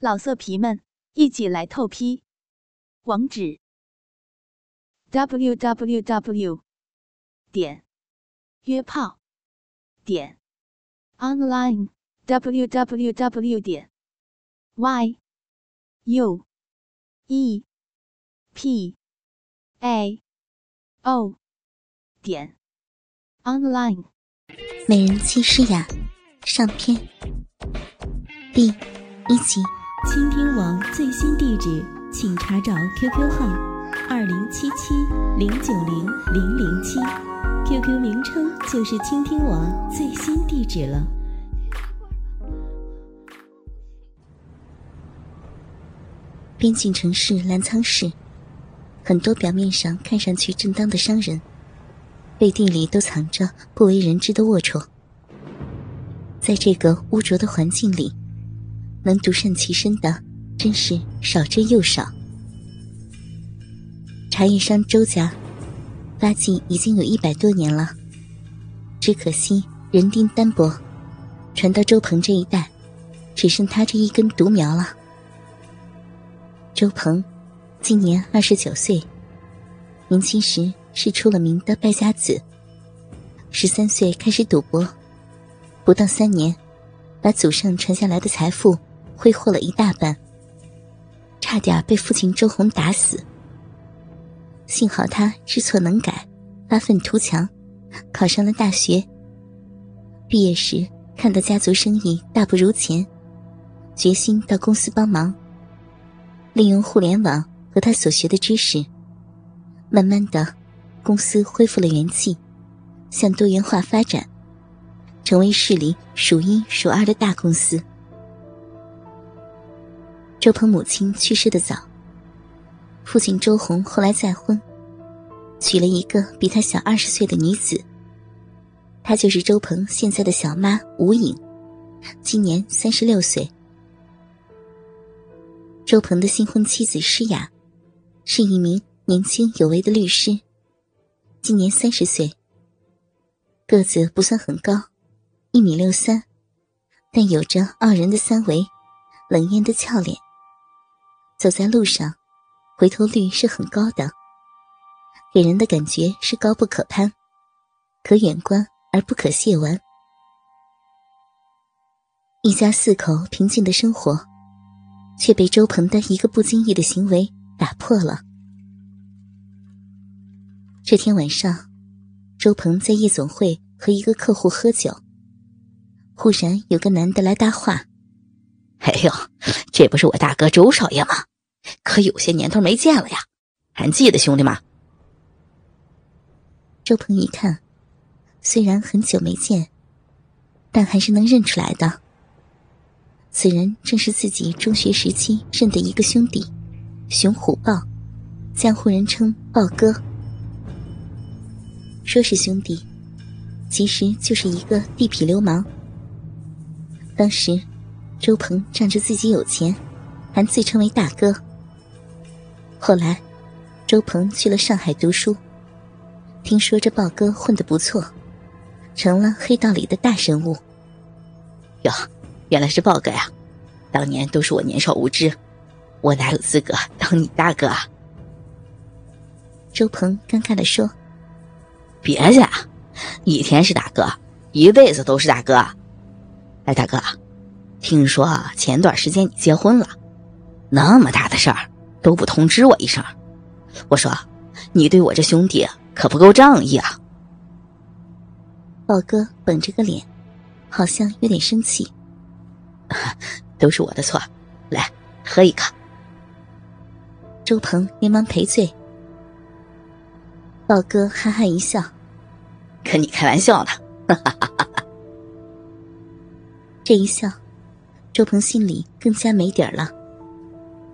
老色皮们，一起来透批！网址：w w w 点约炮点 online w w w 点 y u e p a o 点 online。美人妻诗雅上篇第一集。倾听网最新地址，请查找 QQ 号二零七七零九零零零七，QQ 名称就是倾听网最新地址了。边境城市澜沧市，很多表面上看上去正当的商人，背地里都藏着不为人知的龌龊。在这个污浊的环境里。能独善其身的，真是少之又少。茶叶商周家发迹已经有一百多年了，只可惜人丁单薄，传到周鹏这一代，只剩他这一根独苗了。周鹏今年二十九岁，年轻时是出了名的败家子，十三岁开始赌博，不到三年，把祖上传下来的财富。挥霍了一大半，差点被父亲周红打死。幸好他知错能改，发愤图强，考上了大学。毕业时看到家族生意大不如前，决心到公司帮忙，利用互联网和他所学的知识，慢慢的，公司恢复了元气，向多元化发展，成为市里数一数二的大公司。周鹏母亲去世的早，父亲周红后来再婚，娶了一个比他小二十岁的女子。她就是周鹏现在的小妈吴颖，今年三十六岁。周鹏的新婚妻子诗雅，是一名年轻有为的律师，今年三十岁。个子不算很高，一米六三，但有着傲人的三围，冷艳的俏脸。走在路上，回头率是很高的，给人的感觉是高不可攀，可远观而不可亵玩。一家四口平静的生活，却被周鹏的一个不经意的行为打破了。这天晚上，周鹏在夜总会和一个客户喝酒，忽然有个男的来搭话：“哎呦，这不是我大哥周少爷吗？”可有些年头没见了呀，还记得兄弟吗？周鹏一看，虽然很久没见，但还是能认出来的。此人正是自己中学时期认的一个兄弟，熊虎豹，江湖人称豹哥。说是兄弟，其实就是一个地痞流氓。当时，周鹏仗着自己有钱，还自称为大哥。后来，周鹏去了上海读书，听说这豹哥混得不错，成了黑道里的大人物。哟，原来是豹哥呀！当年都是我年少无知，我哪有资格当你大哥啊？周鹏尴尬的说：“别介，以前是大哥，一辈子都是大哥。哎，大哥，听说前段时间你结婚了，那么大的事儿。”都不通知我一声，我说，你对我这兄弟可不够仗义啊！豹哥绷着个脸，好像有点生气。都是我的错，来喝一个。周鹏连忙赔罪。豹哥哈哈一笑，跟你开玩笑呢。哈哈哈哈这一笑，周鹏心里更加没底儿了。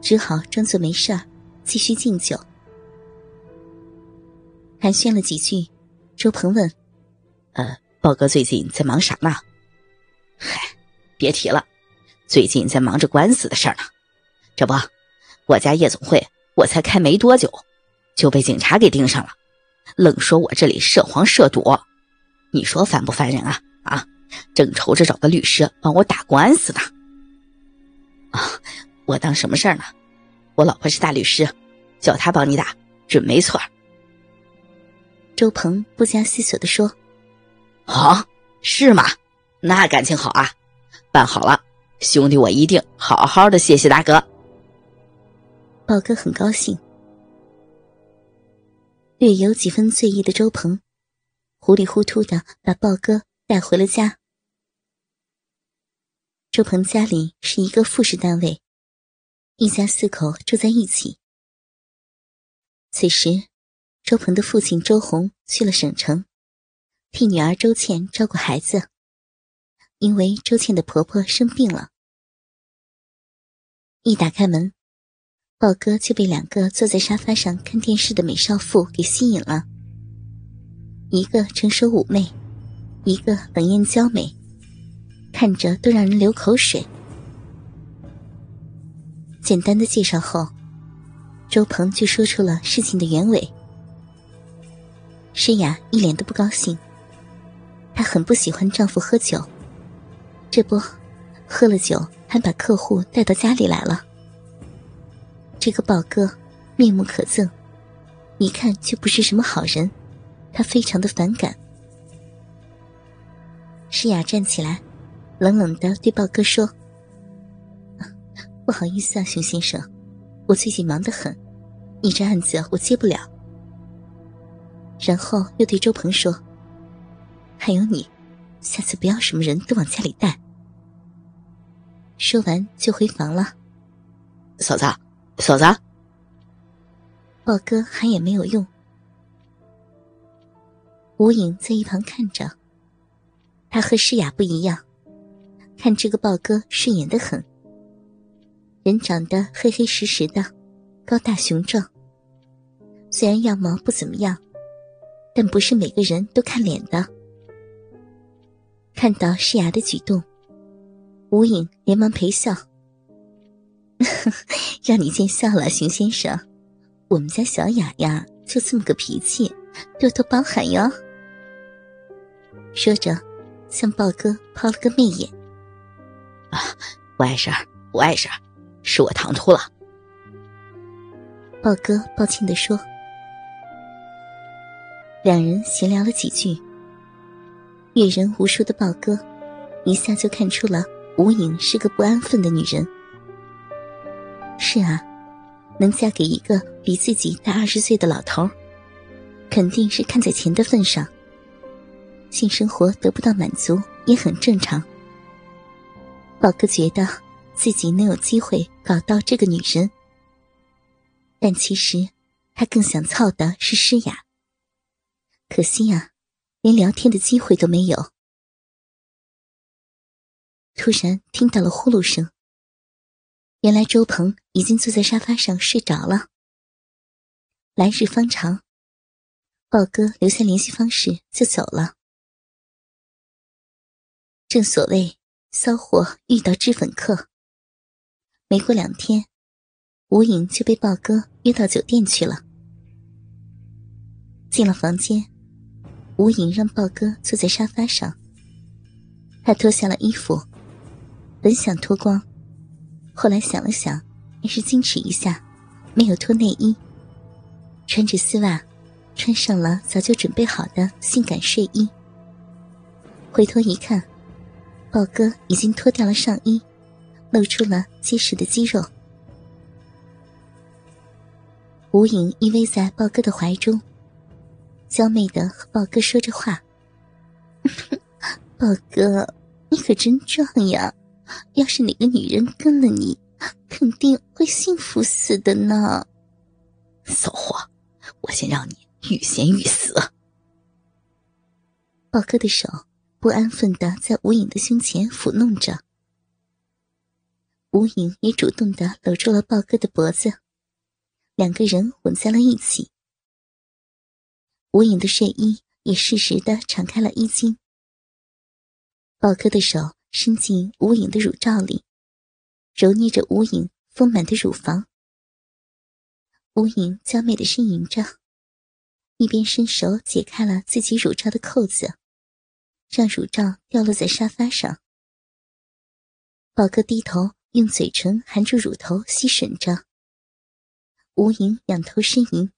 只好装作没事儿，继续敬酒。寒暄了几句，周鹏问：“呃，豹哥最近在忙啥呢？”“嗨，别提了，最近在忙着官司的事儿呢。这不，我家夜总会我才开没多久，就被警察给盯上了，愣说我这里涉黄涉赌。你说烦不烦人啊？啊，正愁着找个律师帮我打官司呢。”“啊。”我当什么事儿呢？我老婆是大律师，叫她帮你打准没错。周鹏不加思索的说：“啊，是吗？那感情好啊，办好了，兄弟我一定好好的谢谢大哥。”豹哥很高兴，略有几分醉意的周鹏，糊里糊涂的把豹哥带回了家。周鹏家里是一个复式单位，一家四口住在一起。此时，周鹏的父亲周红去了省城，替女儿周倩照顾孩子。因为周倩的婆婆生病了，一打开门，豹哥就被两个坐在沙发上看电视的美少妇给吸引了。一个成熟妩媚，一个冷艳娇美。看着都让人流口水。简单的介绍后，周鹏就说出了事情的原委。诗雅一脸的不高兴，她很不喜欢丈夫喝酒，这不，喝了酒还把客户带到家里来了。这个宝哥面目可憎，一看就不是什么好人，她非常的反感。诗雅站起来。冷冷的对豹哥说：“ 不好意思啊，熊先生，我最近忙得很，你这案子我接不了。”然后又对周鹏说：“还有你，下次不要什么人都往家里带。”说完就回房了。嫂子，嫂子，豹哥喊也没有用。吴影在一旁看着，他和诗雅不一样。看这个豹哥顺眼的很，人长得黑黑实实的，高大雄壮。虽然样貌不怎么样，但不是每个人都看脸的。看到诗雅的举动，吴影连忙陪笑：“ 让你见笑了，熊先生。我们家小雅呀，就这么个脾气，多多包涵哟。”说着，向豹哥抛了个媚眼。啊，不碍事儿，不碍事儿，是我唐突了。豹哥抱歉的说。两人闲聊了几句，阅人无数的豹哥一下就看出了吴影是个不安分的女人。是啊，能嫁给一个比自己大二十岁的老头，肯定是看在钱的份上，性生活得不到满足也很正常。宝哥觉得自己能有机会搞到这个女人，但其实他更想操的是诗雅。可惜呀，连聊天的机会都没有。突然听到了呼噜声，原来周鹏已经坐在沙发上睡着了。来日方长，豹哥留下联系方式就走了。正所谓。骚货遇到脂粉客。没过两天，吴影就被豹哥约到酒店去了。进了房间，吴影让豹哥坐在沙发上。他脱下了衣服，本想脱光，后来想了想，还是矜持一下，没有脱内衣，穿着丝袜，穿上了早就准备好的性感睡衣。回头一看。豹哥已经脱掉了上衣，露出了结实的肌肉。吴影依偎在豹哥的怀中，娇媚的和豹哥说着话：“ 豹哥，你可真壮呀！要是哪个女人跟了你，肯定会幸福死的呢。”骚货，我先让你欲仙欲死。豹哥的手。不安分的在吴影的胸前抚弄着，吴影也主动的搂住了豹哥的脖子，两个人吻在了一起。吴影的睡衣也适时的敞开了衣襟，豹哥的手伸进吴影的乳罩里，揉捏着吴影丰满的乳房。吴影娇媚的呻吟着，一边伸手解开了自己乳罩的扣子。让乳罩掉落在沙发上。宝哥低头用嘴唇含住乳头吸吮着。吴莹仰头呻吟：“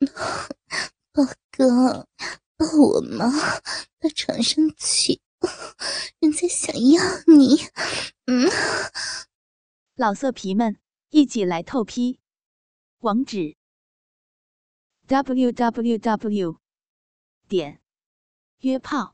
宝哥，抱我嘛，到床上去，人家想要你。”嗯，老色皮们，一起来透批，网址：w w w 点约炮